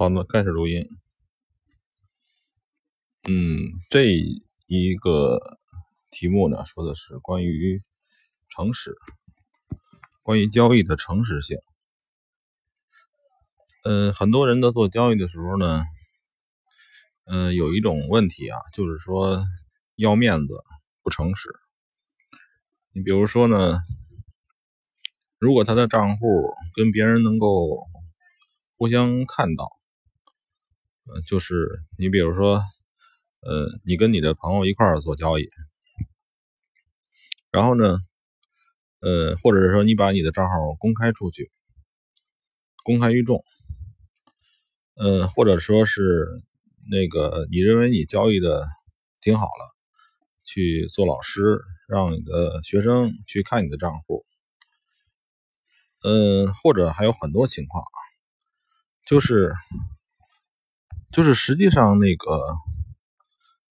好的，开始录音。嗯，这一个题目呢，说的是关于诚实，关于交易的诚实性。嗯，很多人在做交易的时候呢，嗯，有一种问题啊，就是说要面子不诚实。你比如说呢，如果他的账户跟别人能够互相看到。就是你比如说，呃，你跟你的朋友一块做交易，然后呢，呃，或者说你把你的账号公开出去，公开于众，呃，或者说是那个你认为你交易的挺好了，去做老师，让你的学生去看你的账户，嗯，或者还有很多情况啊，就是。就是实际上那个，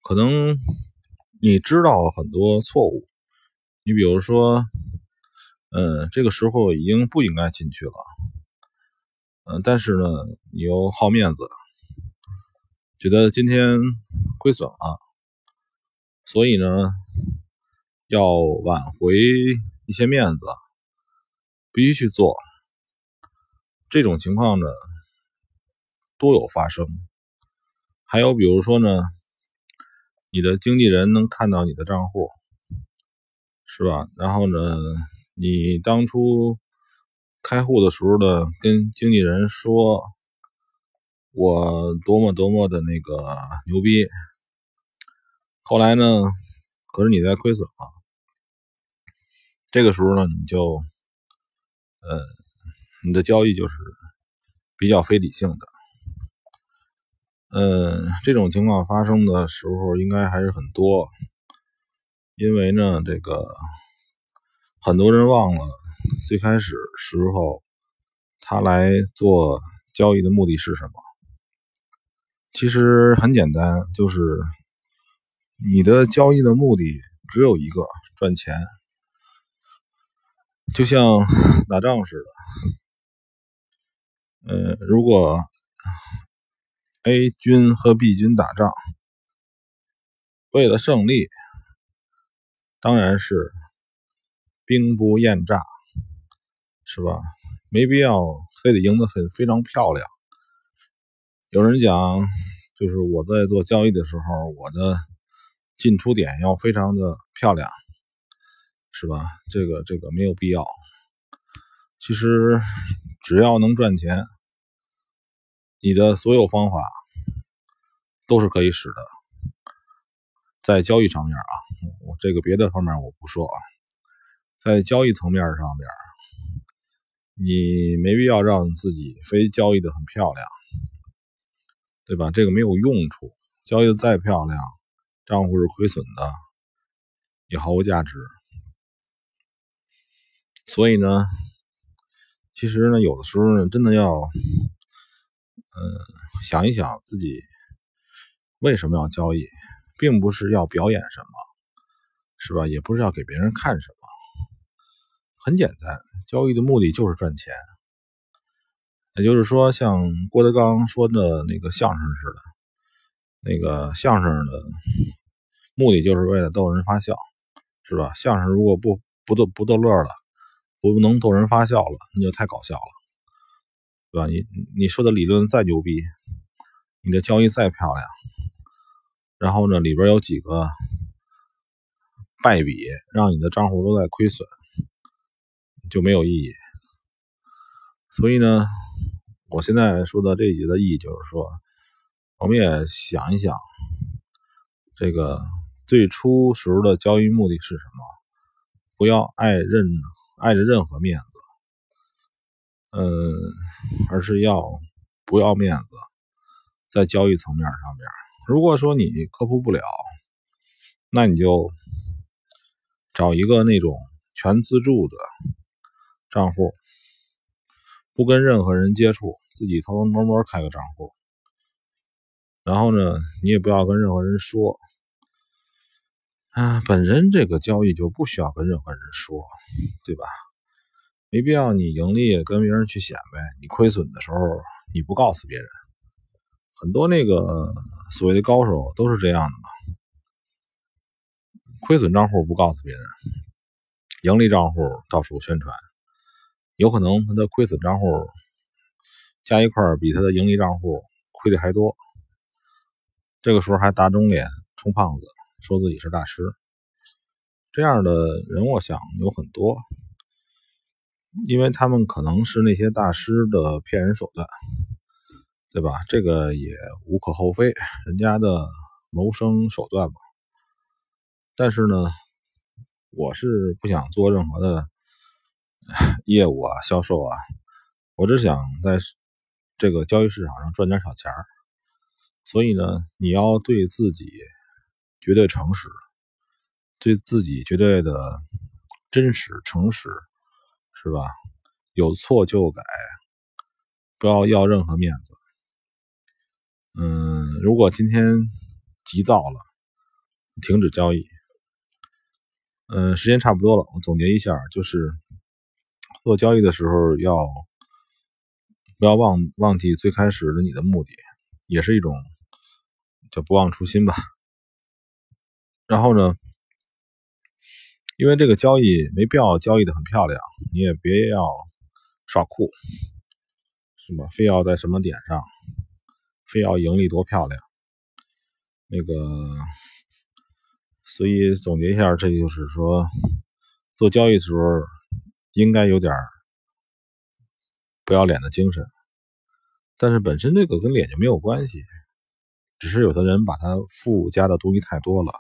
可能你知道很多错误，你比如说，嗯，这个时候已经不应该进去了，嗯，但是呢，你又好面子，觉得今天亏损了，所以呢，要挽回一些面子，必须去做。这种情况呢，多有发生。还有比如说呢，你的经纪人能看到你的账户，是吧？然后呢，你当初开户的时候呢，跟经纪人说，我多么多么的那个牛逼。后来呢，可是你在亏损了，这个时候呢，你就，呃，你的交易就是比较非理性的。嗯，这种情况发生的时候应该还是很多，因为呢，这个很多人忘了最开始时候他来做交易的目的是什么。其实很简单，就是你的交易的目的只有一个，赚钱，就像打仗似的。呃，如果 A 军和 B 军打仗，为了胜利，当然是兵不厌诈，是吧？没必要非得赢得很非常漂亮。有人讲，就是我在做交易的时候，我的进出点要非常的漂亮，是吧？这个这个没有必要。其实只要能赚钱。你的所有方法都是可以使的，在交易层面啊，我这个别的方面我不说啊，在交易层面上面，你没必要让自己非交易的很漂亮，对吧？这个没有用处，交易的再漂亮，账户是亏损的，也毫无价值。所以呢，其实呢，有的时候呢，真的要。嗯，想一想自己为什么要交易，并不是要表演什么，是吧？也不是要给别人看什么，很简单，交易的目的就是赚钱。也就是说，像郭德纲说的那个相声似的，那个相声的目的就是为了逗人发笑，是吧？相声如果不不逗不逗乐了，不能逗人发笑了，那就太搞笑了。对吧？你你说的理论再牛逼，你的交易再漂亮，然后呢，里边有几个败笔，让你的账户都在亏损，就没有意义。所以呢，我现在说的这一节的意义就是说，我们也想一想，这个最初时候的交易目的是什么？不要爱任爱着任何面子。嗯，而是要不要面子，在交易层面上面，如果说你克服不了，那你就找一个那种全自助的账户，不跟任何人接触，自己偷偷摸摸开个账户，然后呢，你也不要跟任何人说，嗯，本身这个交易就不需要跟任何人说，对吧？没必要，你盈利跟别人去显摆，你亏损的时候你不告诉别人，很多那个所谓的高手都是这样的嘛，亏损账户不告诉别人，盈利账户到处宣传，有可能他的亏损账户加一块比他的盈利账户亏的还多，这个时候还打肿脸充胖子，说自己是大师，这样的人我想有很多。因为他们可能是那些大师的骗人手段，对吧？这个也无可厚非，人家的谋生手段嘛。但是呢，我是不想做任何的 业务啊、销售啊，我只想在这个交易市场上赚点小钱儿。所以呢，你要对自己绝对诚实，对自己绝对的真实、诚实。是吧？有错就改，不要要任何面子。嗯，如果今天急躁了，停止交易。嗯，时间差不多了，我总结一下，就是做交易的时候要不要忘忘记最开始的你的目的，也是一种叫不忘初心吧。然后呢？因为这个交易没必要交易的很漂亮，你也别要耍酷，是吧？非要在什么点上，非要盈利多漂亮，那个，所以总结一下，这就是说，做交易的时候应该有点不要脸的精神，但是本身这个跟脸就没有关系，只是有的人把它附加的东西太多了。